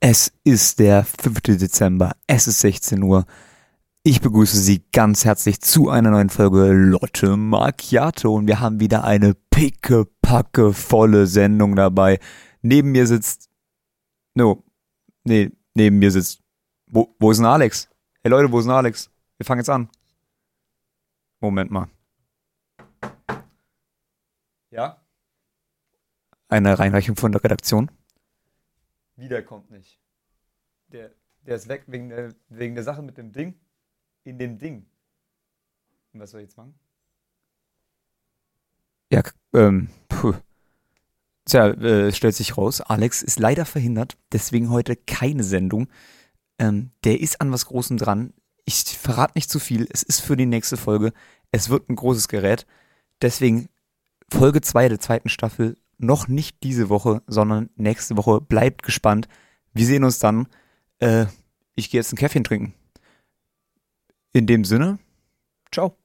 Es ist der 5. Dezember, es ist 16 Uhr. Ich begrüße Sie ganz herzlich zu einer neuen Folge Lotte Macchiato und wir haben wieder eine pickepacke volle Sendung dabei. Neben mir sitzt, no, nee, neben mir sitzt, wo, wo ist denn Alex? Hey Leute, wo ist denn Alex? Wir fangen jetzt an. Moment mal. Ja? Eine Reinreichung von der Redaktion. Wieder kommt nicht. Der, der ist weg wegen der, wegen der Sache mit dem Ding. In dem Ding. Und was soll ich jetzt machen? Ja, ähm, puh. Tja, äh, stellt sich raus, Alex ist leider verhindert, deswegen heute keine Sendung. Ähm, der ist an was Großem dran. Ich verrate nicht zu viel, es ist für die nächste Folge. Es wird ein großes Gerät. Deswegen Folge 2 der zweiten Staffel noch nicht diese Woche, sondern nächste Woche. Bleibt gespannt. Wir sehen uns dann. Äh, ich gehe jetzt ein Käffchen trinken. In dem Sinne, ciao.